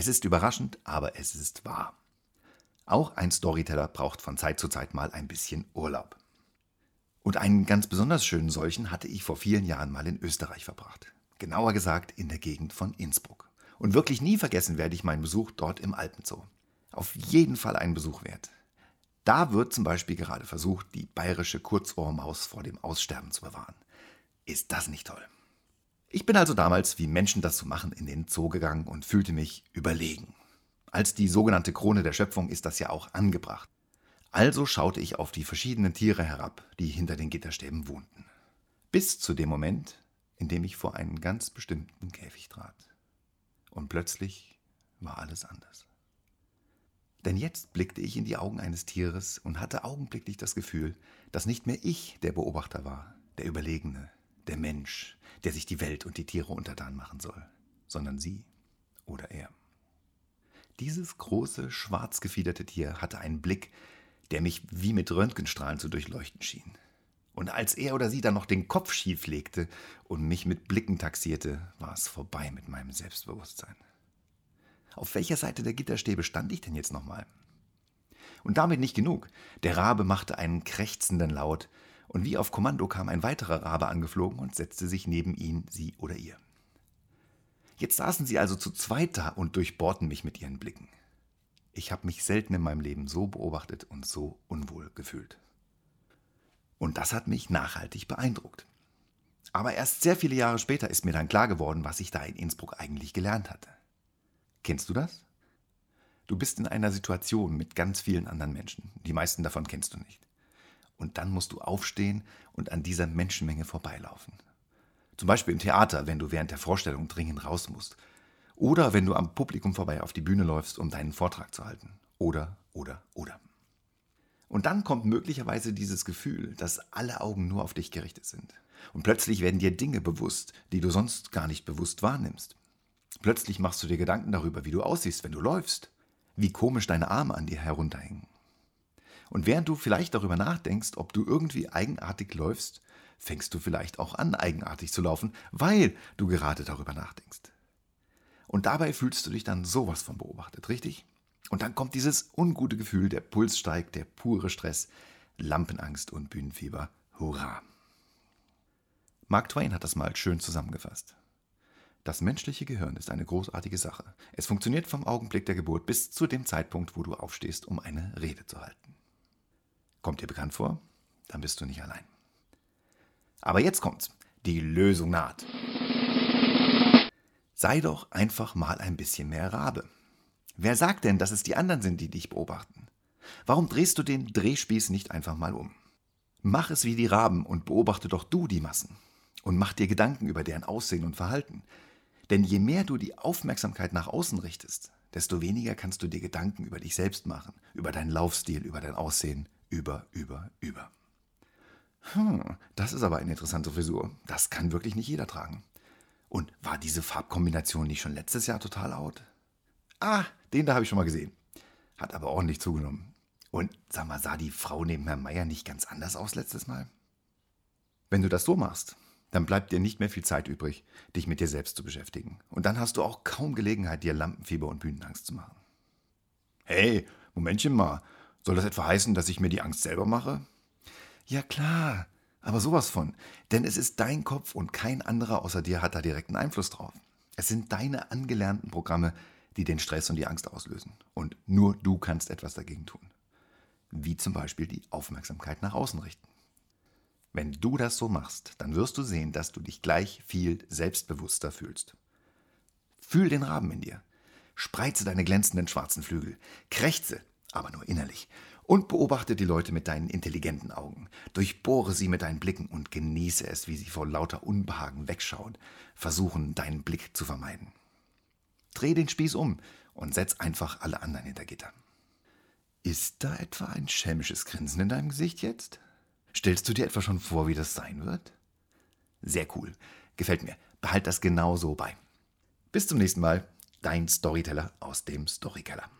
Es ist überraschend, aber es ist wahr. Auch ein Storyteller braucht von Zeit zu Zeit mal ein bisschen Urlaub. Und einen ganz besonders schönen solchen hatte ich vor vielen Jahren mal in Österreich verbracht. Genauer gesagt in der Gegend von Innsbruck. Und wirklich nie vergessen werde ich meinen Besuch dort im Alpenzoo. Auf jeden Fall einen Besuch wert. Da wird zum Beispiel gerade versucht, die bayerische Kurzohrmaus vor dem Aussterben zu bewahren. Ist das nicht toll? Ich bin also damals, wie Menschen das so machen, in den Zoo gegangen und fühlte mich überlegen. Als die sogenannte Krone der Schöpfung ist das ja auch angebracht. Also schaute ich auf die verschiedenen Tiere herab, die hinter den Gitterstäben wohnten. Bis zu dem Moment, in dem ich vor einen ganz bestimmten Käfig trat. Und plötzlich war alles anders. Denn jetzt blickte ich in die Augen eines Tieres und hatte augenblicklich das Gefühl, dass nicht mehr ich der Beobachter war, der Überlegene, der Mensch, der sich die Welt und die Tiere untertan machen soll, sondern sie oder er. Dieses große, schwarz gefiederte Tier hatte einen Blick, der mich wie mit Röntgenstrahlen zu durchleuchten schien. Und als er oder sie dann noch den Kopf schief legte und mich mit Blicken taxierte, war es vorbei mit meinem Selbstbewusstsein. Auf welcher Seite der Gitterstäbe stand ich denn jetzt nochmal? Und damit nicht genug. Der Rabe machte einen krächzenden Laut, und wie auf Kommando kam ein weiterer Rabe angeflogen und setzte sich neben ihn, sie oder ihr. Jetzt saßen sie also zu zweit da und durchbohrten mich mit ihren Blicken. Ich habe mich selten in meinem Leben so beobachtet und so unwohl gefühlt. Und das hat mich nachhaltig beeindruckt. Aber erst sehr viele Jahre später ist mir dann klar geworden, was ich da in Innsbruck eigentlich gelernt hatte. Kennst du das? Du bist in einer Situation mit ganz vielen anderen Menschen. Die meisten davon kennst du nicht. Und dann musst du aufstehen und an dieser Menschenmenge vorbeilaufen. Zum Beispiel im Theater, wenn du während der Vorstellung dringend raus musst. Oder wenn du am Publikum vorbei auf die Bühne läufst, um deinen Vortrag zu halten. Oder, oder, oder. Und dann kommt möglicherweise dieses Gefühl, dass alle Augen nur auf dich gerichtet sind. Und plötzlich werden dir Dinge bewusst, die du sonst gar nicht bewusst wahrnimmst. Plötzlich machst du dir Gedanken darüber, wie du aussiehst, wenn du läufst, wie komisch deine Arme an dir herunterhängen. Und während du vielleicht darüber nachdenkst, ob du irgendwie eigenartig läufst, fängst du vielleicht auch an, eigenartig zu laufen, weil du gerade darüber nachdenkst. Und dabei fühlst du dich dann sowas von beobachtet, richtig? Und dann kommt dieses ungute Gefühl, der Puls steigt, der pure Stress, Lampenangst und Bühnenfieber. Hurra! Mark Twain hat das mal schön zusammengefasst. Das menschliche Gehirn ist eine großartige Sache. Es funktioniert vom Augenblick der Geburt bis zu dem Zeitpunkt, wo du aufstehst, um eine Rede zu halten. Kommt dir bekannt vor? Dann bist du nicht allein. Aber jetzt kommt's. Die Lösung naht. Sei doch einfach mal ein bisschen mehr Rabe. Wer sagt denn, dass es die anderen sind, die dich beobachten? Warum drehst du den Drehspieß nicht einfach mal um? Mach es wie die Raben und beobachte doch du die Massen. Und mach dir Gedanken über deren Aussehen und Verhalten. Denn je mehr du die Aufmerksamkeit nach außen richtest, desto weniger kannst du dir Gedanken über dich selbst machen, über deinen Laufstil, über dein Aussehen, über, über, über. Hm, das ist aber eine interessante Frisur. Das kann wirklich nicht jeder tragen. Und war diese Farbkombination nicht schon letztes Jahr total out? Ah, den da habe ich schon mal gesehen. Hat aber ordentlich zugenommen. Und sag mal, sah die Frau neben Herrn Meier nicht ganz anders aus letztes Mal? Wenn du das so machst, dann bleibt dir nicht mehr viel Zeit übrig, dich mit dir selbst zu beschäftigen. Und dann hast du auch kaum Gelegenheit, dir Lampenfieber und Bühnenangst zu machen. Hey, Momentchen mal. Soll das etwa heißen, dass ich mir die Angst selber mache? Ja klar, aber sowas von. Denn es ist dein Kopf und kein anderer außer dir hat da direkten Einfluss drauf. Es sind deine angelernten Programme, die den Stress und die Angst auslösen. Und nur du kannst etwas dagegen tun. Wie zum Beispiel die Aufmerksamkeit nach außen richten. Wenn du das so machst, dann wirst du sehen, dass du dich gleich viel selbstbewusster fühlst. Fühl den Raben in dir. Spreize deine glänzenden schwarzen Flügel. Krächze, aber nur innerlich. Und beobachte die Leute mit deinen intelligenten Augen. Durchbohre sie mit deinen Blicken und genieße es, wie sie vor lauter Unbehagen wegschauen, versuchen, deinen Blick zu vermeiden. Dreh den Spieß um und setz einfach alle anderen hinter Gitter. Ist da etwa ein schelmisches Grinsen in deinem Gesicht jetzt? Stellst du dir etwa schon vor, wie das sein wird? Sehr cool. Gefällt mir. Behalt das genau so bei. Bis zum nächsten Mal. Dein Storyteller aus dem Storykeller.